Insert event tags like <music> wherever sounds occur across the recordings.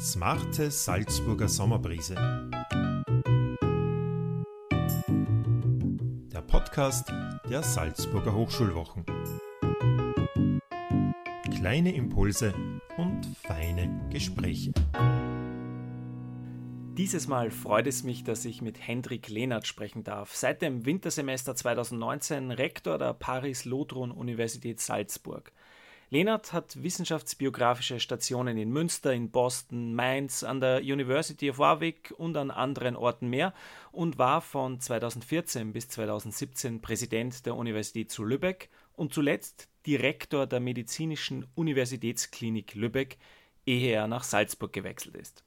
Smarte Salzburger Sommerbrise. Der Podcast der Salzburger Hochschulwochen. Kleine Impulse und feine Gespräche. Dieses Mal freut es mich, dass ich mit Hendrik Lehnert sprechen darf. Seit dem Wintersemester 2019 Rektor der Paris-Lothron-Universität Salzburg. Lehnert hat wissenschaftsbiografische Stationen in Münster, in Boston, Mainz, an der University of Warwick und an anderen Orten mehr und war von 2014 bis 2017 Präsident der Universität zu Lübeck und zuletzt Direktor der Medizinischen Universitätsklinik Lübeck, ehe er nach Salzburg gewechselt ist.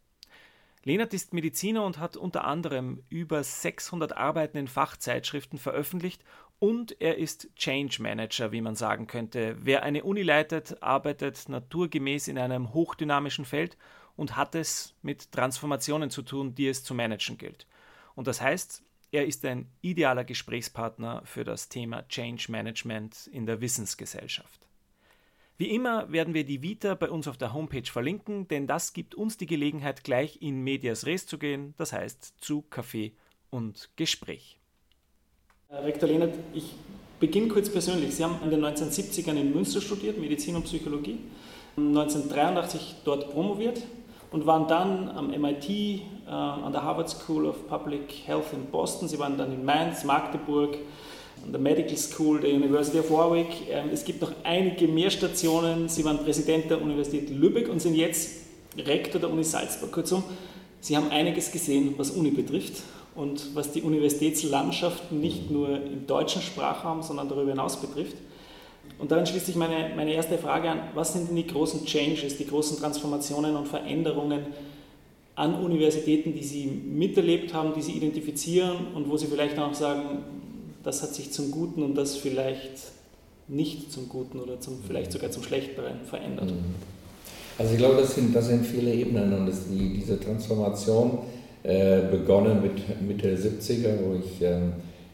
Lehnert ist Mediziner und hat unter anderem über 600 Arbeiten in Fachzeitschriften veröffentlicht und er ist Change Manager, wie man sagen könnte. Wer eine Uni leitet, arbeitet naturgemäß in einem hochdynamischen Feld und hat es mit Transformationen zu tun, die es zu managen gilt. Und das heißt, er ist ein idealer Gesprächspartner für das Thema Change Management in der Wissensgesellschaft. Wie immer werden wir die Vita bei uns auf der Homepage verlinken, denn das gibt uns die Gelegenheit, gleich in Medias Res zu gehen, das heißt zu Kaffee und Gespräch. Rektor Lehnert, ich beginne kurz persönlich. Sie haben in den 1970ern in Münster studiert, Medizin und Psychologie, 1983 dort promoviert und waren dann am MIT, äh, an der Harvard School of Public Health in Boston. Sie waren dann in Mainz, Magdeburg, an der Medical School der University of Warwick. Ähm, es gibt noch einige mehr Stationen. Sie waren Präsident der Universität Lübeck und sind jetzt Rektor der Uni Salzburg. Kurzum, Sie haben einiges gesehen, was Uni betrifft und was die Universitätslandschaft nicht nur im deutschen Sprachraum, sondern darüber hinaus betrifft. Und daran schließt sich meine, meine erste Frage an, was sind denn die großen Changes, die großen Transformationen und Veränderungen an Universitäten, die Sie miterlebt haben, die Sie identifizieren und wo Sie vielleicht auch sagen, das hat sich zum Guten und das vielleicht nicht zum Guten oder zum, vielleicht sogar zum Schlechteren verändert? Mhm. Also ich glaube, das sind, das sind viele Ebenen und die, diese Transformation begonnen mit Mitte 70er, wo ich ähm,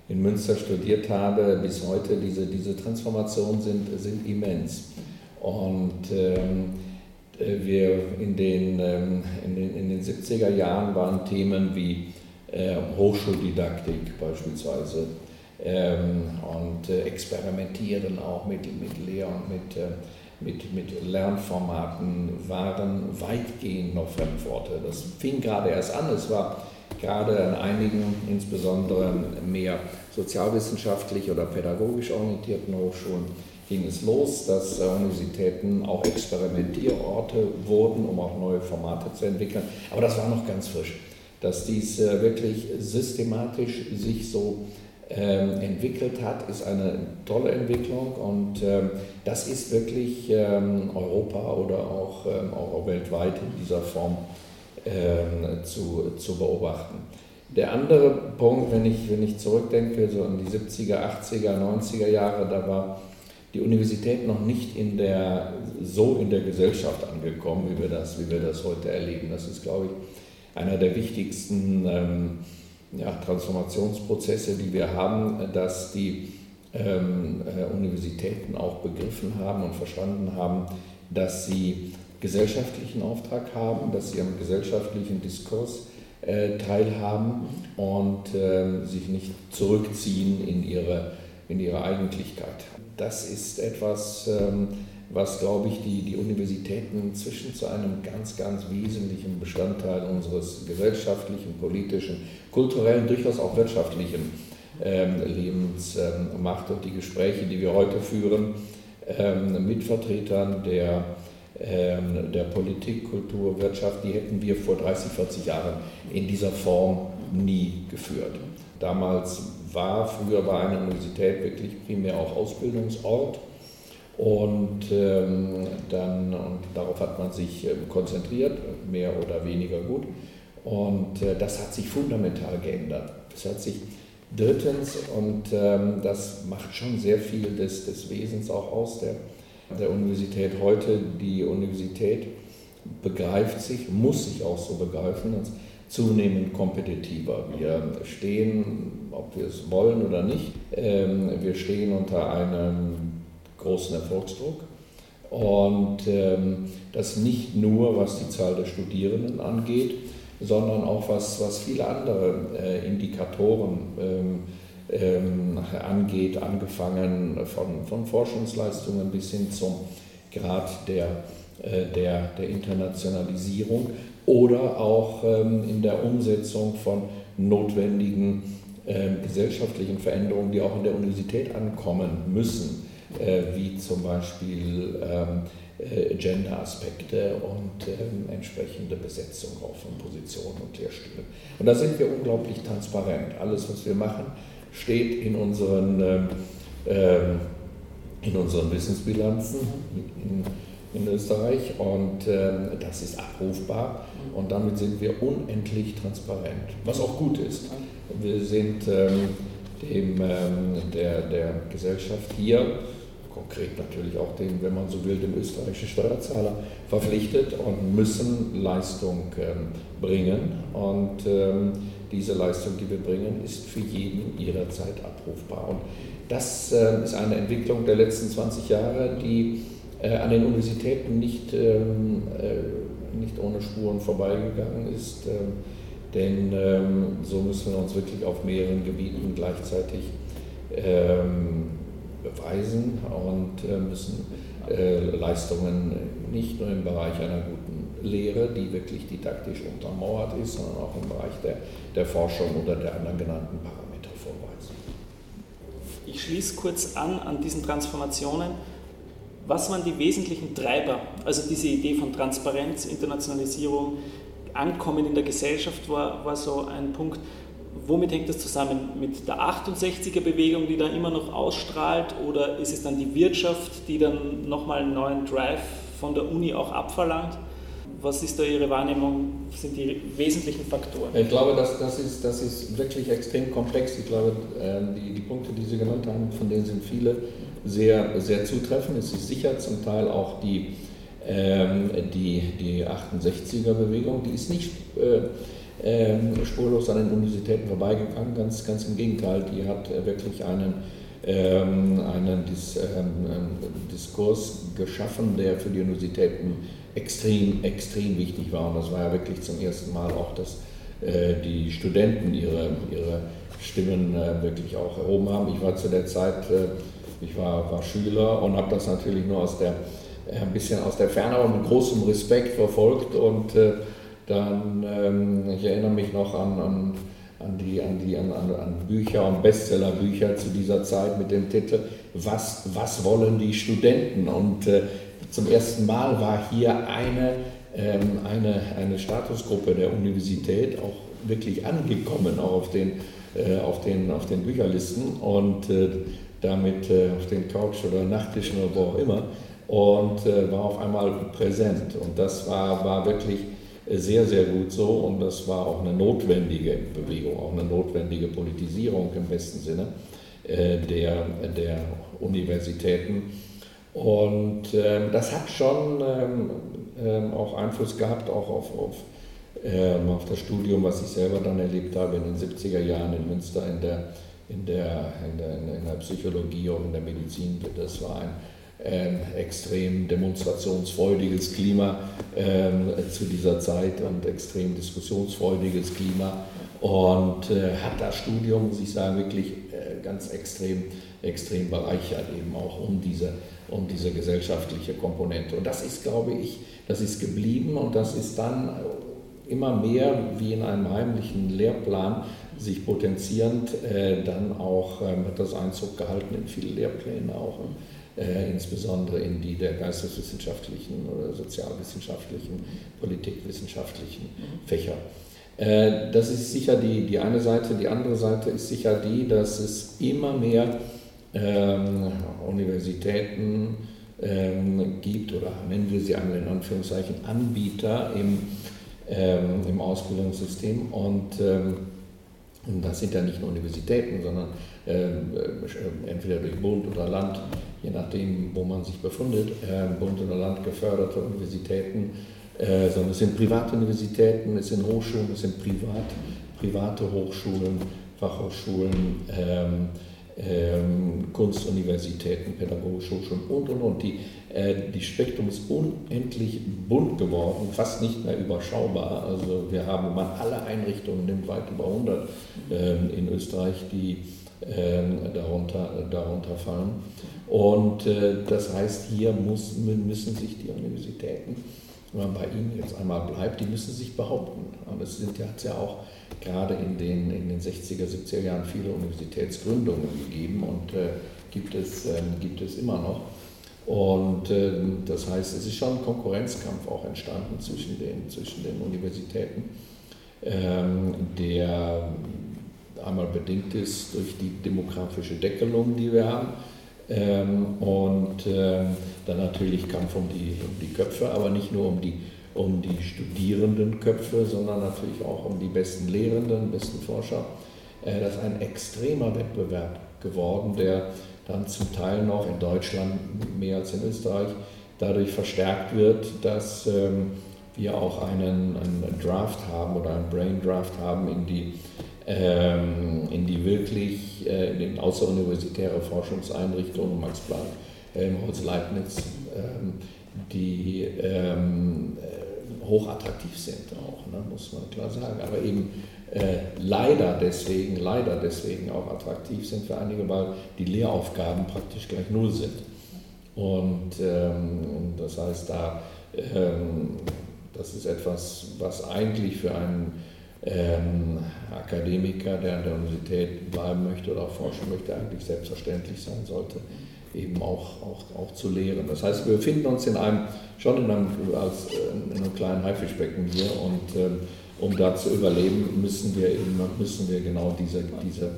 in Münster studiert habe, bis heute, diese, diese Transformationen sind, sind immens. Und ähm, äh, wir in den, ähm, in, den, in den 70er Jahren waren Themen wie äh, Hochschuldidaktik beispielsweise ähm, und äh, Experimentieren auch mit, mit Lehr- und mit, äh, mit, mit Lernformaten waren weitgehend noch Fremdworte. Das fing gerade erst an. Es war gerade an einigen, insbesondere mehr sozialwissenschaftlich oder pädagogisch orientierten Hochschulen, ging es los, dass Universitäten auch Experimentierorte wurden, um auch neue Formate zu entwickeln. Aber das war noch ganz frisch, dass dies äh, wirklich systematisch sich so ähm, entwickelt hat, ist eine tolle Entwicklung und ähm, das ist wirklich ähm, Europa oder auch, weltweit in dieser Form zu, zu beobachten. Der andere Punkt, wenn ich, wenn ich zurückdenke, so an die 70er, 80er, 90er Jahre, da war die Universität noch nicht in der, so in der Gesellschaft angekommen, wie wir das, wie wir das heute erleben. Das ist, glaube ich, einer der wichtigsten ähm, ja, Transformationsprozesse, die wir haben, dass die ähm, äh, Universitäten auch begriffen haben und verstanden haben, dass sie gesellschaftlichen Auftrag haben, dass sie am gesellschaftlichen Diskurs äh, teilhaben und äh, sich nicht zurückziehen in ihre, in ihre Eigentlichkeit. Das ist etwas, ähm, was, glaube ich, die, die Universitäten inzwischen zu einem ganz, ganz wesentlichen Bestandteil unseres gesellschaftlichen, politischen, kulturellen, durchaus auch wirtschaftlichen ähm, Lebens ähm, macht. Und die Gespräche, die wir heute führen ähm, mit Vertretern der, ähm, der Politik, Kultur, Wirtschaft, die hätten wir vor 30, 40 Jahren in dieser Form nie geführt. Damals war früher bei einer Universität wirklich primär auch Ausbildungsort und ähm, dann, und darauf hat man sich ähm, konzentriert, mehr oder weniger gut. Und äh, das hat sich fundamental geändert. Das hat sich drittens, und ähm, das macht schon sehr viel des, des Wesens auch aus der, der Universität heute, die Universität begreift sich, muss sich auch so begreifen, als zunehmend kompetitiver. Wir stehen, ob wir es wollen oder nicht, ähm, wir stehen unter einem großen Erfolgsdruck. Und ähm, das nicht nur, was die Zahl der Studierenden angeht, sondern auch was, was viele andere äh, Indikatoren ähm, ähm, angeht, angefangen von, von Forschungsleistungen bis hin zum Grad der, äh, der, der Internationalisierung oder auch ähm, in der Umsetzung von notwendigen ähm, gesellschaftlichen Veränderungen, die auch in der Universität ankommen müssen, wie zum Beispiel äh, Gender-Aspekte und entsprechende Besetzung auch von Positionen und Lehrstühlen. Und da sind wir unglaublich transparent. Alles, was wir machen, steht in unseren, in unseren Wissensbilanzen. In, in Österreich und äh, das ist abrufbar und damit sind wir unendlich transparent, was auch gut ist. Wir sind ähm, dem, ähm, der, der Gesellschaft hier, konkret natürlich auch dem, wenn man so will, dem österreichischen Steuerzahler verpflichtet und müssen Leistung ähm, bringen und ähm, diese Leistung, die wir bringen, ist für jeden jederzeit abrufbar. Und das äh, ist eine Entwicklung der letzten 20 Jahre, die äh, an den Universitäten nicht, ähm, äh, nicht ohne Spuren vorbeigegangen ist. Ähm, denn ähm, so müssen wir uns wirklich auf mehreren Gebieten gleichzeitig beweisen und äh, müssen Leistungen nicht nur im Bereich einer guten Lehre, die wirklich didaktisch untermauert ist, sondern auch im Bereich der, der Forschung oder der anderen genannten Parameter vorweisen. Ich schließe kurz an an diesen Transformationen was waren die wesentlichen Treiber? Also diese Idee von Transparenz, Internationalisierung, Ankommen in der Gesellschaft war, war so ein Punkt. Womit hängt das zusammen? Mit der 68er-Bewegung, die da immer noch ausstrahlt? Oder ist es dann die Wirtschaft, die dann nochmal einen neuen Drive von der Uni auch abverlangt? Was ist da Ihre Wahrnehmung, sind die wesentlichen Faktoren? Ich glaube, das, das, ist, das ist wirklich extrem komplex. Ich glaube, ähm, die, die Punkte, die Sie genannt haben, von denen sind viele sehr, sehr zutreffend. Es ist sicher zum Teil auch die, ähm, die, die 68er-Bewegung, die ist nicht äh, äh, spurlos an den Universitäten vorbeigegangen, ganz, ganz im Gegenteil, die hat wirklich einen, ähm, einen Dis, ähm, Diskurs geschaffen, der für die Universitäten extrem, extrem wichtig war. Und das war ja wirklich zum ersten Mal auch, dass äh, die Studenten ihre, ihre Stimmen äh, wirklich auch erhoben haben. Ich war zu der Zeit äh, ich war, war Schüler und habe das natürlich nur aus der, äh, ein bisschen aus der Ferne, aber mit großem Respekt verfolgt. Und äh, dann, ähm, ich erinnere mich noch an, an, an, die, an, die, an, an Bücher und Bestsellerbücher zu dieser Zeit mit dem Titel Was, was wollen die Studenten? Und äh, zum ersten Mal war hier eine, ähm, eine, eine Statusgruppe der Universität auch wirklich angekommen, auch auf den, äh, auf den, auf den Bücherlisten. Und äh, damit äh, auf den Couch oder Nachttischen oder wo auch immer und äh, war auf einmal präsent. Und das war, war wirklich sehr, sehr gut so und das war auch eine notwendige Bewegung, auch eine notwendige Politisierung im besten Sinne äh, der, der Universitäten. Und äh, das hat schon ähm, ähm, auch Einfluss gehabt, auch auf, auf, ähm, auf das Studium, was ich selber dann erlebt habe in den 70er Jahren in Münster in der in der, in der, in der Psychologie und in der Medizin. Das war ein ähm, extrem demonstrationsfreudiges Klima ähm, zu dieser Zeit und extrem diskussionsfreudiges Klima und äh, hat das Studium, muss ich sagen, wirklich äh, ganz extrem, extrem bereichert, eben auch um diese, um diese gesellschaftliche Komponente. Und das ist, glaube ich, das ist geblieben und das ist dann immer mehr wie in einem heimlichen Lehrplan sich potenzierend äh, dann auch ähm, hat das Einzug gehalten in viele Lehrpläne auch, äh, insbesondere in die der geisteswissenschaftlichen oder sozialwissenschaftlichen, politikwissenschaftlichen Fächer. Äh, das ist sicher die, die eine Seite. Die andere Seite ist sicher die, dass es immer mehr ähm, Universitäten ähm, gibt oder nennen wir sie einmal in Anführungszeichen Anbieter im, ähm, im Ausbildungssystem und ähm, und das sind ja nicht nur Universitäten, sondern ähm, äh, entweder durch Bund oder Land, je nachdem, wo man sich befindet, äh, Bund oder Land geförderte Universitäten, äh, sondern es sind private Universitäten, es sind Hochschulen, es sind privat, private Hochschulen, Fachhochschulen, ähm, Kunstuniversitäten, pädagogische Hochschulen und, und, und. Die, äh, die Spektrum ist unendlich bunt geworden, fast nicht mehr überschaubar. Also wir haben, man alle Einrichtungen nimmt, weit über 100 ähm, in Österreich, die ähm, darunter, darunter fallen. Und äh, das heißt, hier muss, müssen sich die Universitäten, wenn man bei ihnen jetzt einmal bleibt, die müssen sich behaupten. Und es sind hat ja auch gerade in den, in den 60er, 70er Jahren viele Universitätsgründungen gegeben und äh, gibt, es, äh, gibt es immer noch. Und äh, das heißt, es ist schon ein Konkurrenzkampf auch entstanden zwischen den, zwischen den Universitäten, ähm, der einmal bedingt ist durch die demografische Deckelung, die wir haben. Ähm, und ähm, dann natürlich Kampf um die, um die Köpfe, aber nicht nur um die um die Studierendenköpfe, sondern natürlich auch um die besten Lehrenden, besten Forscher. Äh, das ist ein extremer Wettbewerb geworden, der dann zum Teil noch in Deutschland mehr als in Österreich dadurch verstärkt wird, dass ähm, wir auch einen, einen Draft haben oder einen Brain Draft haben in die, ähm, in die wirklich äh, in außeruniversitäre Forschungseinrichtungen, Max Planck, Helmholtz, Leibniz, ähm, die hochattraktiv sind auch, ne, muss man klar sagen. Aber eben äh, leider deswegen, leider deswegen auch attraktiv sind für einige, weil die Lehraufgaben praktisch gleich null sind. Und ähm, das heißt, da, ähm, das ist etwas, was eigentlich für einen ähm, Akademiker, der an der Universität bleiben möchte oder auch forschen möchte, eigentlich selbstverständlich sein sollte eben auch, auch, auch zu lehren. Das heißt, wir befinden uns in einem, schon in einem, als, äh, in einem kleinen Haifischbecken hier und ähm, um da zu überleben, müssen wir eben müssen wir genau diese, diese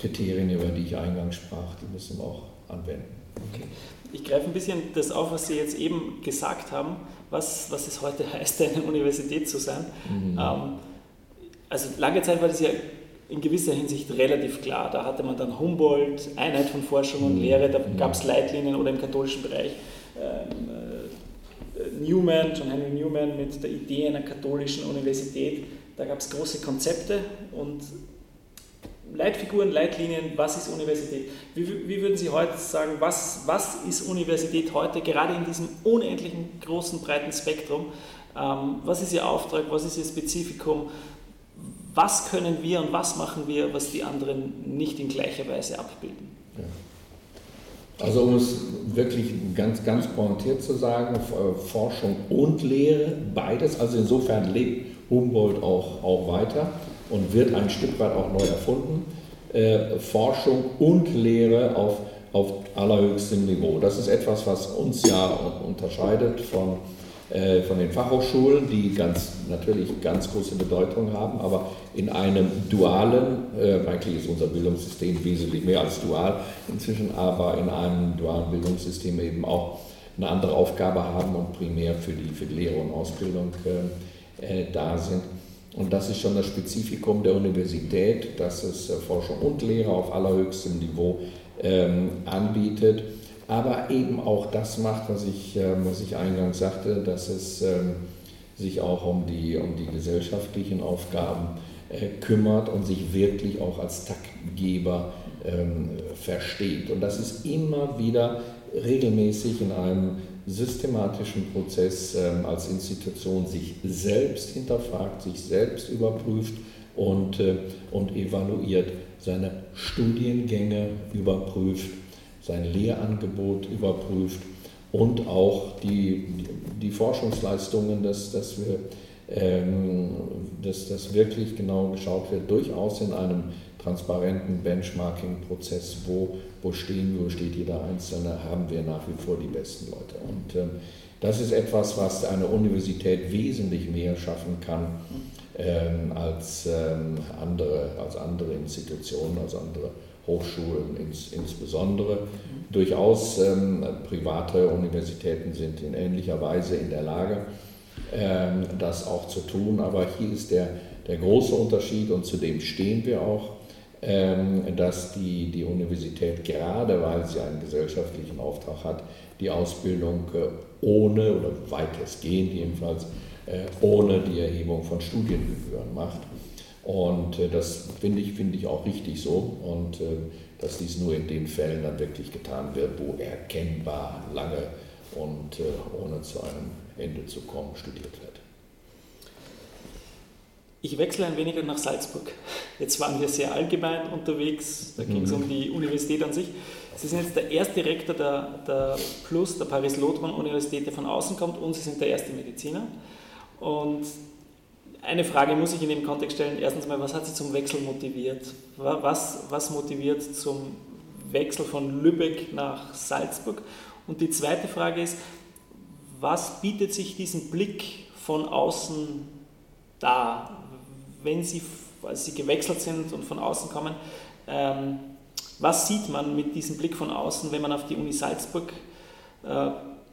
Kriterien, über die ich eingangs sprach, die müssen wir auch anwenden. Okay. Ich greife ein bisschen das auf, was Sie jetzt eben gesagt haben, was, was es heute <laughs> heißt, eine Universität zu sein. Mhm. Ähm, also lange Zeit war das ja in gewisser Hinsicht relativ klar. Da hatte man dann Humboldt, Einheit von Forschung und mhm. Lehre, da mhm. gab es Leitlinien oder im katholischen Bereich ähm, äh, Newman, John Henry Newman mit der Idee einer katholischen Universität. Da gab es große Konzepte und Leitfiguren, Leitlinien, was ist Universität? Wie, wie, würden Sie heute sagen, was, was ist Universität heute, gerade in diesem unendlichen großen, breiten Spektrum? Ähm, was ist Ihr Auftrag, was ist Ihr Spezifikum? Was können wir und was machen wir, was die anderen nicht in gleicher Weise abbilden. Ja. Also um es wirklich ganz, ganz pointiert zu sagen, Forschung und Lehre, beides, also insofern lebt Humboldt auch, auch weiter und wird ein Stück weit auch neu erfunden. Äh, Forschung und Lehre auf, auf allerhöchstem Niveau. Das ist etwas, was uns ja unterscheidet von äh, von den Fachhochschulen, die ganz, natürlich ganz große Bedeutung haben, aber in einem dualen, äh, eigentlich ist unser Bildungssystem wesentlich mehr als dual inzwischen, aber in einem dualen Bildungssystem eben auch eine andere Aufgabe haben und primär für die, für die Lehre und Ausbildung äh, äh da sind. Und das ist schon das Spezifikum der Universität, dass es äh, Forschung und Lehre auf allerhöchstem Niveau ähm, anbietet aber eben auch das macht, was ich, ähm, was ich eingangs sagte, dass es ähm, sich auch um die, um die gesellschaftlichen Aufgaben äh, kümmert und sich wirklich auch als Taktgeber ähm, versteht. Und das ist immer wieder regelmäßig in einem systematischen Prozess als Institution sich selbst hinterfragt, sich selbst überprüft und, äh, und evaluiert, seine Studiengänge überprüft sein Lehrangebot überprüft und auch die, die Forschungsleistungen, dass, dass, wir, ähm, dass das wirklich genau geschaut wird, durchaus in einem transparenten Benchmarking-Prozess, wo, wo stehen wir, wo steht jeder Einzelne, haben wir nach wie vor die besten Leute. Und ähm, das ist etwas, was eine Universität wesentlich mehr schaffen kann ähm, als, ähm, andere, als andere Institutionen, als andere Hochschulen ins, insbesondere. Durchaus ähm, private Universitäten sind in ähnlicher Weise in der Lage, ähm, das auch zu tun. Aber hier ist der, der große Unterschied und zu dem stehen wir auch, ähm, dass die, die Universität, gerade weil sie einen gesellschaftlichen Auftrag hat, die Ausbildung äh, ohne oder weitestgehend jedenfalls äh, ohne die Erhebung von Studiengebühren macht. Und äh, das finde ich, find ich auch richtig so. Und äh, dass dies nur in den Fällen dann wirklich getan wird, wo erkennbar lange und äh, ohne zu einem Ende zu kommen studiert wird. Ich wechsle ein wenig nach Salzburg. Jetzt waren wir sehr allgemein unterwegs, da ging es mhm. um die Universität an sich. Sie sind jetzt der erste Rektor der, der Plus, der Paris-Lothringen-Universität, der von außen kommt und Sie sind der erste Mediziner. Und eine Frage muss ich in dem Kontext stellen. Erstens mal, was hat Sie zum Wechsel motiviert? Was, was motiviert zum Wechsel von Lübeck nach Salzburg? Und die zweite Frage ist, was bietet sich diesen Blick von außen dar? wenn Sie, als Sie gewechselt sind und von außen kommen, ähm, was sieht man mit diesem Blick von außen, wenn man auf die Uni Salzburg äh,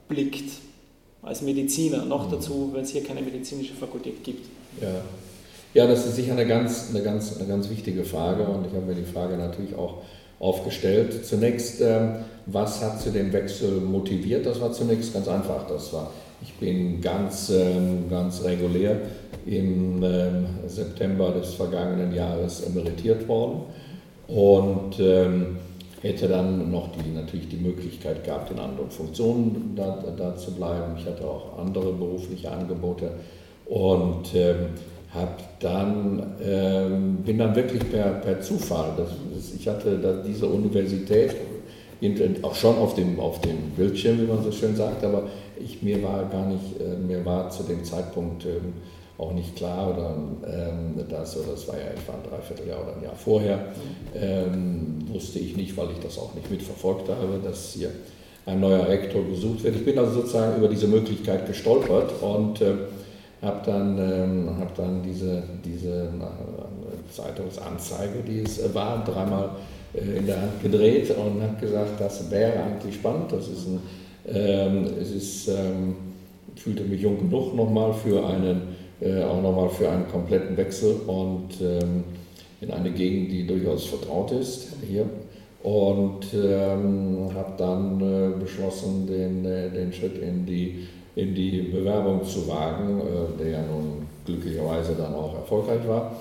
blickt, als Mediziner, noch mhm. dazu, wenn es hier keine medizinische Fakultät gibt? Ja. ja, das ist sicher eine ganz, eine, ganz, eine ganz wichtige Frage und ich habe mir die Frage natürlich auch aufgestellt. Zunächst, ähm, was hat zu dem Wechsel motiviert? Das war zunächst ganz einfach. Das war, ich bin ganz, ähm, ganz regulär im ähm, September des vergangenen Jahres emeritiert worden und hätte dann noch die, natürlich die Möglichkeit gehabt, in anderen Funktionen da, da zu bleiben. Ich hatte auch andere berufliche Angebote und ähm, hab dann, ähm, bin dann wirklich per, per Zufall, das, das, ich hatte da diese Universität auch schon auf dem, auf dem Bildschirm, wie man so schön sagt, aber ich, mir war gar nicht, äh, mir war zu dem Zeitpunkt ähm, auch nicht klar oder ähm, das, oder das war ja etwa ein Dreivierteljahr oder ein Jahr vorher, ähm, wusste ich nicht, weil ich das auch nicht mitverfolgt habe, dass hier ein neuer Rektor gesucht wird. Ich bin also sozusagen über diese Möglichkeit gestolpert und äh, habe dann, ähm, hab dann diese, diese Zeitungsanzeige, die es war, dreimal äh, in der Hand gedreht und habe gesagt, das wäre eigentlich spannend. Das ist ein, ähm, es ist, ähm, fühlte mich jung genug nochmal für einen äh, auch nochmal für einen kompletten Wechsel und ähm, in eine Gegend, die durchaus vertraut ist hier. Und ähm, habe dann äh, beschlossen, den, äh, den Schritt in die, in die Bewerbung zu wagen, äh, der ja nun glücklicherweise dann auch erfolgreich war.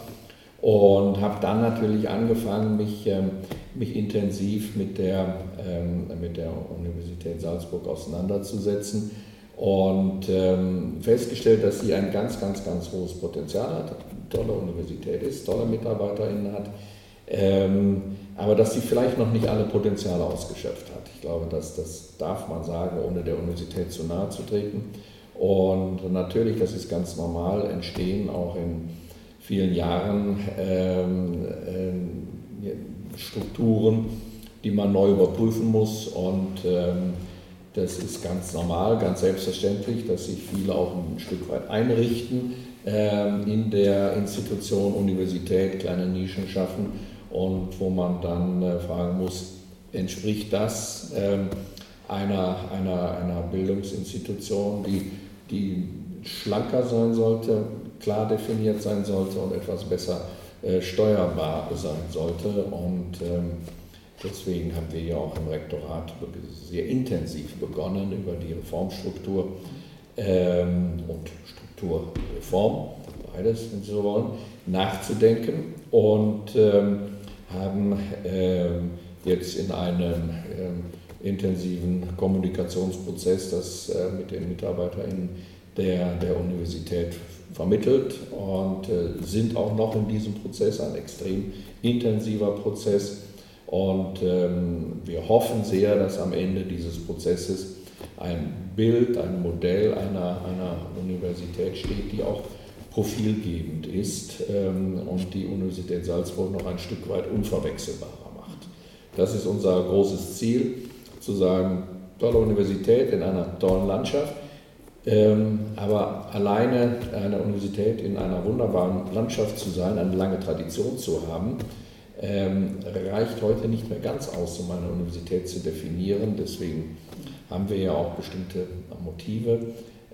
Und habe dann natürlich angefangen, mich, ähm, mich intensiv mit der, ähm, mit der Universität Salzburg auseinanderzusetzen und ähm, festgestellt, dass sie ein ganz, ganz, ganz hohes Potenzial hat, eine tolle Universität ist, tolle MitarbeiterInnen hat, ähm, aber dass sie vielleicht noch nicht alle Potenziale ausgeschöpft hat. Ich glaube, dass, das darf man sagen, ohne der Universität zu nahe zu treten. Und natürlich, das ist ganz normal, entstehen auch in vielen Jahren ähm, äh, Strukturen, die man neu überprüfen muss und ähm, das ist ganz normal, ganz selbstverständlich, dass sich viele auch ein Stück weit einrichten ähm, in der Institution, Universität, kleine Nischen schaffen und wo man dann äh, fragen muss, entspricht das ähm, einer, einer, einer Bildungsinstitution, die, die schlanker sein sollte, klar definiert sein sollte und etwas besser äh, steuerbar sein sollte. Und ähm, Deswegen haben wir ja auch im Rektorat sehr intensiv begonnen, über die Reformstruktur ähm, und Strukturreform, beides, wenn Sie so wollen, nachzudenken. Und ähm, haben ähm, jetzt in einem ähm, intensiven Kommunikationsprozess das äh, mit den MitarbeiterInnen der, der Universität vermittelt und äh, sind auch noch in diesem Prozess, ein extrem intensiver Prozess und ähm, wir hoffen sehr, dass am Ende dieses Prozesses ein Bild, ein Modell einer, einer Universität steht, die auch profilgebend ist ähm, und die Universität Salzburg noch ein Stück weit unverwechselbarer macht. Das ist unser großes Ziel, zu sagen, tolle Universität in einer tollen Landschaft, ähm, aber alleine eine Universität in einer wunderbaren Landschaft zu sein, eine lange Tradition zu haben, ähm, reicht heute nicht mehr ganz aus, um eine Universität zu definieren. Deswegen haben wir ja auch bestimmte Motive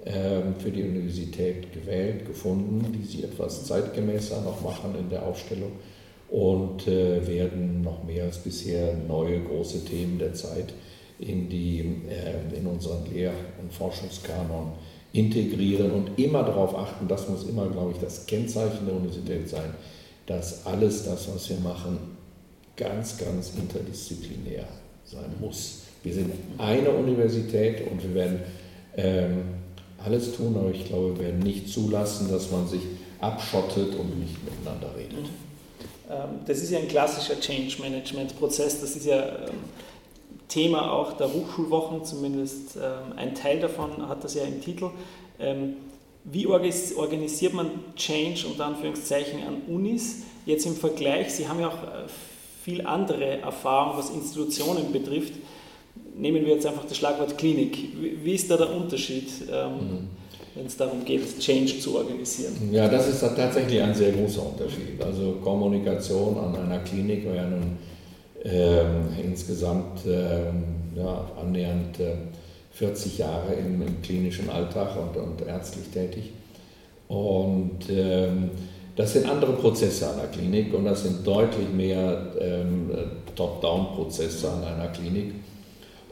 ähm, für die Universität gewählt, gefunden, die sie etwas zeitgemäßer noch machen in der Aufstellung und äh, werden noch mehr als bisher neue große Themen der Zeit in, die, äh, in unseren Lehr- und Forschungskanon integrieren und immer darauf achten, das muss immer, glaube ich, das Kennzeichen der Universität sein, dass alles das, was wir machen, ganz, ganz interdisziplinär sein muss. Wir sind eine Universität und wir werden ähm, alles tun, aber ich glaube, wir werden nicht zulassen, dass man sich abschottet und nicht miteinander redet. Ähm, das ist ja ein klassischer Change Management Prozess. Das ist ja ähm, Thema auch der Hochschulwochen, zumindest ähm, ein Teil davon hat das ja im Titel. Wie organisiert man Change unter Anführungszeichen an Unis? Jetzt im Vergleich, Sie haben ja auch äh, viel andere Erfahrung, was Institutionen betrifft. Nehmen wir jetzt einfach das Schlagwort Klinik. Wie ist da der Unterschied, mhm. wenn es darum geht, Change zu organisieren? Ja, das ist tatsächlich ein sehr großer Unterschied. Also Kommunikation an einer Klinik wäre nun ähm, insgesamt ähm, ja, annähernd äh, 40 Jahre im, im klinischen Alltag und, und, ärztlich tätig. Und ähm, das sind andere Prozesse an der Klinik und das sind deutlich mehr ähm, Top-Down-Prozesse an einer Klinik.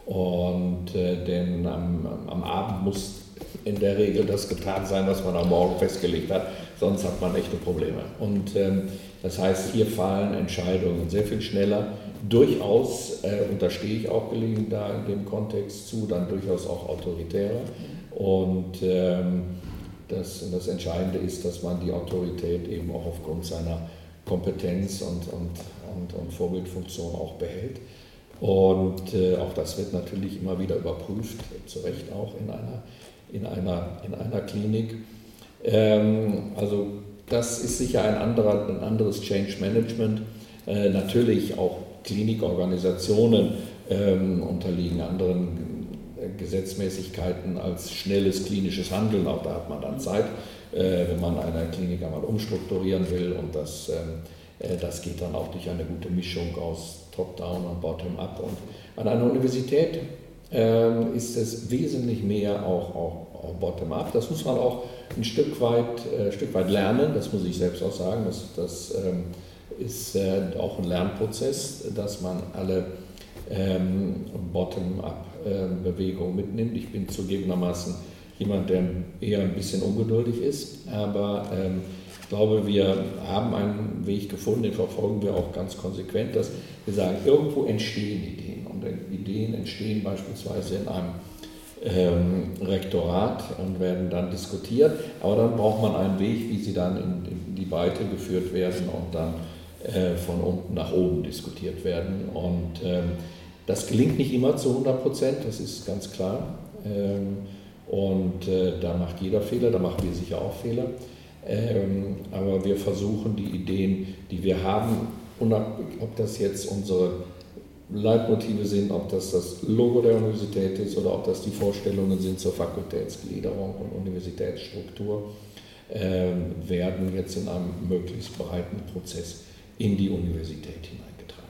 Und äh, denn am, am, Abend muss in der Regel das getan sein, was man am Morgen festgelegt hat, sonst hat man echte Probleme. Und ähm, das heißt, hier fallen Entscheidungen sehr viel schneller, durchaus, äh, und da stehe ich auch gelegentlich da in dem Kontext zu, dann durchaus auch autoritärer. Und ähm, das, das Entscheidende ist, dass man die Autorität eben auch aufgrund seiner Kompetenz und, und, und, und Vorbildfunktion auch behält. Und äh, auch das wird natürlich immer wieder überprüft, zu Recht auch in einer, in einer, in einer Klinik. Ähm, also das ist sicher ein, anderer, ein anderes Change Management. Äh, natürlich auch Klinikorganisationen ähm, unterliegen anderen Gesetzmäßigkeiten als schnelles klinisches Handeln. Auch da hat man dann Zeit, äh, wenn man eine Klinik einmal umstrukturieren will. Und das, ähm, äh, das geht dann auch durch eine gute Mischung aus Top-Down und Bottom-Up. Und an einer Universität ähm, ist es wesentlich mehr auch, auch, auch Bottom-Up. Das muss man auch ein Stück weit, äh, Stück weit lernen, das muss ich selbst auch sagen. Das, das ähm, ist äh, auch ein Lernprozess, dass man alle ähm, Bottom-up-Bewegungen mitnimmt. Ich bin zugegebenermaßen jemand, der eher ein bisschen ungeduldig ist, aber ähm, ich glaube, wir haben einen Weg gefunden, den verfolgen wir auch ganz konsequent, dass wir sagen, irgendwo entstehen Ideen und Ideen entstehen beispielsweise in einem ähm, Rektorat und werden dann diskutiert, aber dann braucht man einen Weg, wie sie dann in, in die Breite geführt werden und dann äh, von unten nach oben diskutiert werden. Und ähm, das gelingt nicht immer zu 100 Prozent, das ist ganz klar. Ähm, und äh, da macht jeder Fehler, da machen wir sicher auch Fehler. Ähm, aber wir versuchen die Ideen, die wir haben, ob das jetzt unsere Leitmotive sind, ob das das Logo der Universität ist oder ob das die Vorstellungen sind zur Fakultätsgliederung und Universitätsstruktur, werden jetzt in einem möglichst breiten Prozess in die Universität hineingetragen.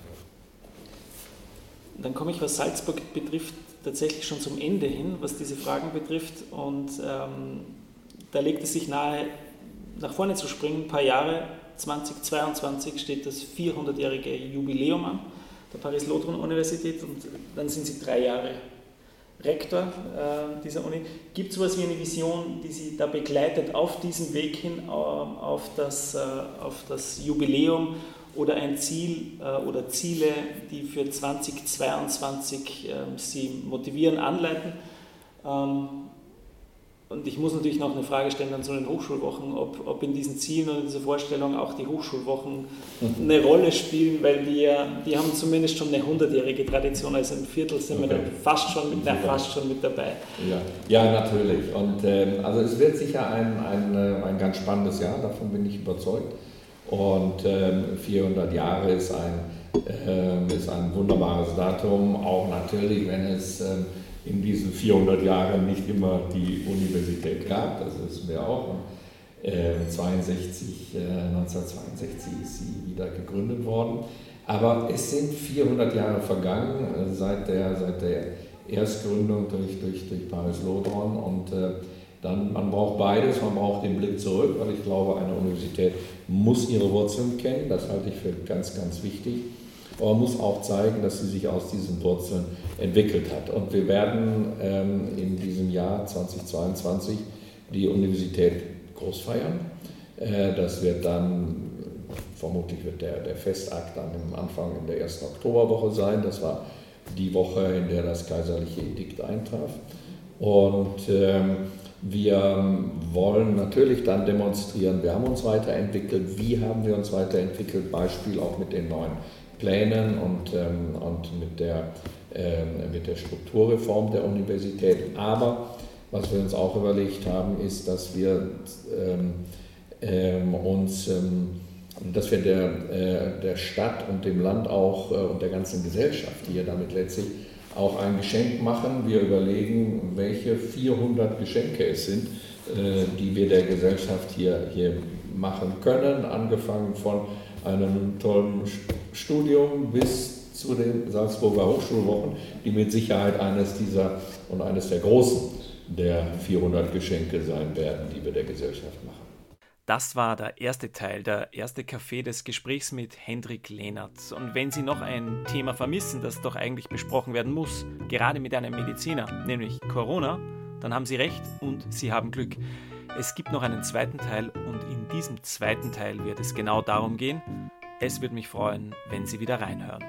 Dann komme ich, was Salzburg betrifft, tatsächlich schon zum Ende hin, was diese Fragen betrifft. Und ähm, da legt es sich nahe, nach vorne zu springen. Ein paar Jahre, 2022 steht das 400-jährige Jubiläum an der Paris-Lothron-Universität und dann sind Sie drei Jahre Rektor äh, dieser Uni. Gibt es sowas wie eine Vision, die Sie da begleitet auf diesem Weg hin, äh, auf, das, äh, auf das Jubiläum oder ein Ziel äh, oder Ziele, die für 2022 äh, Sie motivieren, anleiten. Ähm, und ich muss natürlich noch eine Frage stellen dann zu den Hochschulwochen, ob, ob in diesen Zielen oder dieser Vorstellung auch die Hochschulwochen mhm. eine Rolle spielen, weil die, die haben zumindest schon eine hundertjährige Tradition, also ein Viertel sind okay. wir dann fast schon, mit, na, fast schon mit dabei. Ja, ja natürlich. Und ähm, also es wird sicher ein, ein, äh, ein ganz spannendes Jahr, davon bin ich überzeugt. Und ähm, 400 Jahre ist ein, äh, ist ein wunderbares Datum, auch natürlich, wenn es äh, in diesen 400 Jahren nicht immer die Universität gab, das wissen wir auch. Und, äh, 62, 1962 ist sie wieder gegründet worden. Aber es sind 400 Jahre vergangen äh, seit der, seit der Erstgründung durch, durch, durch Paris Lodron und äh, dann, man braucht beides, man braucht den Blick zurück, weil ich glaube, eine Universität muss ihre Wurzeln kennen, das halte ich für ganz, ganz wichtig. Aber man muss auch zeigen, dass sie sich aus diesen Wurzeln entwickelt hat. Und wir werden ähm, in diesem Jahr 2022 die Universität groß feiern. Äh, das wird dann vermutlich wird der, der Festakt dann am Anfang in der ersten Oktoberwoche sein. Das war die Woche, in der das kaiserliche Edikt eintraf. Und ähm, wir wollen natürlich dann demonstrieren, wir haben uns weiterentwickelt, wie haben wir uns weiterentwickelt, Beispiel auch mit den neuen Plänen und, ähm, und mit, der, ähm, mit der Strukturreform der Universität. Aber was wir uns auch überlegt haben, ist, dass wir ähm, ähm uns, ähm, dass wir der, äh, der Stadt und dem Land auch äh, und der ganzen Gesellschaft hier damit letztlich auch ein Geschenk machen. Wir überlegen, welche 400 Geschenke es sind, äh, die wir der Gesellschaft hier, hier machen können, angefangen von einem tollen Studium bis zu den Salzburger Hochschulwochen, die mit Sicherheit eines dieser und eines der großen der 400 Geschenke sein werden, die wir der Gesellschaft machen. Das war der erste Teil, der erste Café des Gesprächs mit Hendrik Lehnert. Und wenn Sie noch ein Thema vermissen, das doch eigentlich besprochen werden muss, gerade mit einem Mediziner, nämlich Corona, dann haben Sie recht und Sie haben Glück. Es gibt noch einen zweiten Teil und in diesem zweiten Teil wird es genau darum gehen. Es würde mich freuen, wenn Sie wieder reinhören.